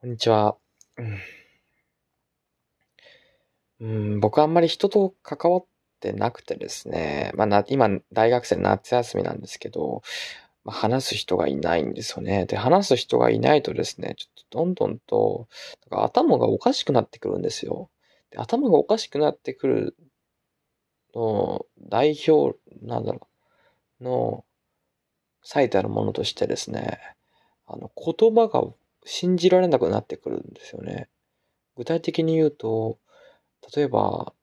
こんにちは。うん、僕はあんまり人と関わってなくてですね、まあな、今、大学生の夏休みなんですけど、まあ、話す人がいないんですよね。で、話す人がいないとですね、ちょっとどんどんと、頭がおかしくなってくるんですよ。で頭がおかしくなってくるの代表、なんだろう、の最たるものとしてですね、あの、言葉が信じられなくなってくるんですよね。具体的に言うと、例えば、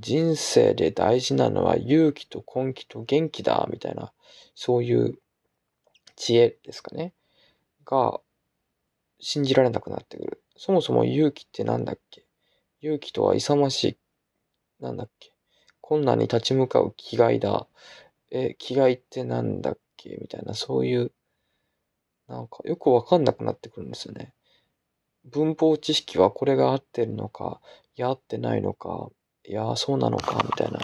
人生で大事なのは勇気と根気と元気だ、みたいな、そういう知恵ですかね。が、信じられなくなってくる。そもそも勇気ってなんだっけ？勇気とは勇ましい、なんだっけ？困難に立ち向かう気概だ。え、気概ってなんだっけ？みたいな、そういう、なんかよくわかんなくなってくるんですよね。文法知識はこれが合ってるのか、いや合ってないのか、いやそうなのか、みたいな。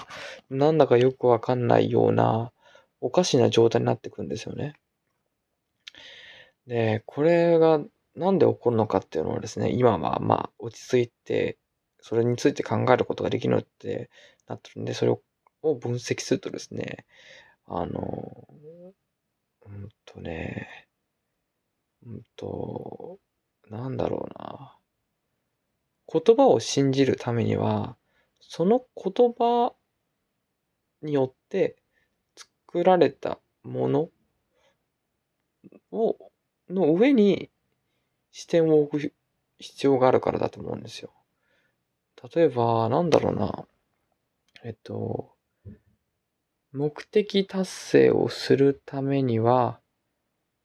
なんだかよくわかんないような、おかしな状態になってくるんですよね。で、これがなんで起こるのかっていうのはですね、今はまあ落ち着いて、それについて考えることができるってなってるんで、それを分析するとですね、あの、うんとね、うんと、なんだろうな。言葉を信じるためには、その言葉によって作られたものを、の上に視点を置く必要があるからだと思うんですよ。例えば、なんだろうな。えっと、目的達成をするためには、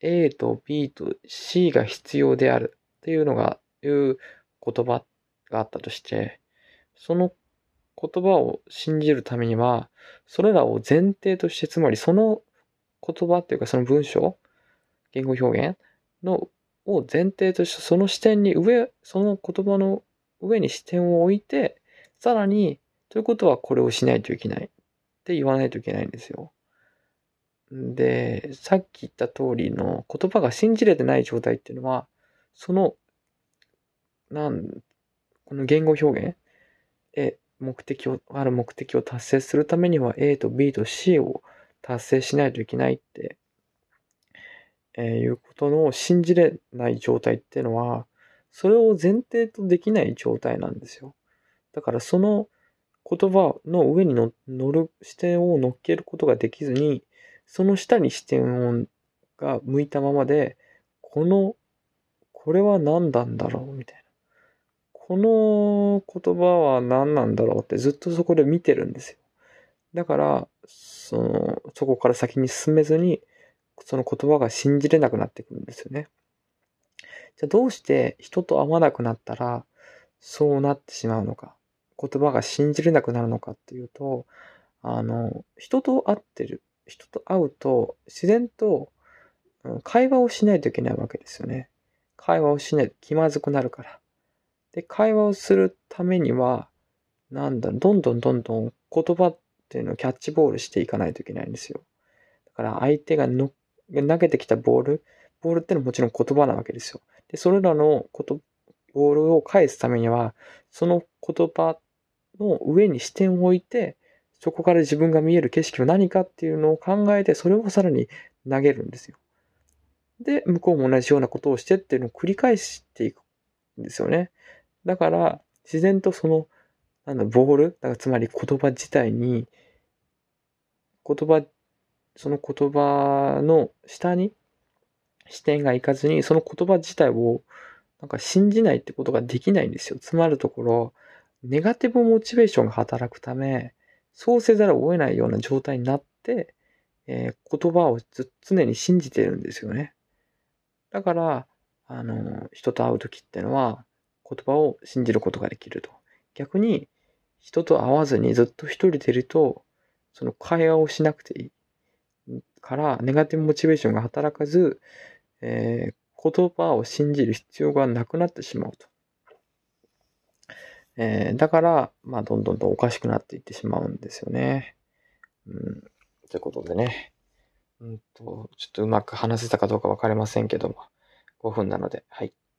A と B と C が必要であるっていうのが、いう言葉があったとして、その言葉を信じるためには、それらを前提として、つまりその言葉っていうかその文章、言語表現のを前提としてその視点に上、その言葉の上に視点を置いて、さらに、ということはこれをしないといけないって言わないといけないんですよ。で、さっき言った通りの言葉が信じれてない状態っていうのは、その、なん、この言語表現え、目的を、ある目的を達成するためには A と B と C を達成しないといけないってえー、いうことの信じれない状態っていうのは、それを前提とできない状態なんですよ。だからその言葉の上に乗る視点を乗っけることができずに、その下に視点をが向いたままで、この、これは何なんだろうみたいな。この言葉は何なんだろうってずっとそこで見てるんですよ。だから、その、そこから先に進めずに、その言葉が信じれなくなってくるんですよね。じゃあどうして人と会わなくなったらそうなってしまうのか、言葉が信じれなくなるのかっていうと、あの、人と会ってる、人と会うと自然と会話をしないといけないわけですよね。会話をしないと気まずくなるから。で、会話をするためには、なんだ、どんどんどんどん言葉っていうのをキャッチボールしていかないといけないんですよ。だから相手がの投げてきたボール、ボールってのはもちろん言葉なわけですよ。で、それらのこと、ボールを返すためには、その言葉の上に視点を置いて、そこから自分が見える景色は何かっていうのを考えて、それをさらに投げるんですよ。で、向こうも同じようなことをしてっていうのを繰り返していくんですよね。だから、自然とその、なんだ、ボール、だからつまり言葉自体に、言葉その言葉の下に視点がいかずに、その言葉自体をなんか信じないってことができないんですよ。つまるところ、ネガティブモチベーションが働くため、そうせざるを得ないような状態になって、えー、言葉を常に信じてるんですよね。だから、あの、人と会う時ってのは、言葉を信じることができると。逆に、人と会わずにずっと一人でいると、その会話をしなくていい。からネガティブモチベーションが働かず、えー、言葉を信じる必要がなくなってしまうと。えー、だから、まあ、どんどんとおかしくなっていってしまうんですよね。うん。ということでね。うんと、ちょっとうまく話せたかどうかわかりませんけども、5分なので、はい。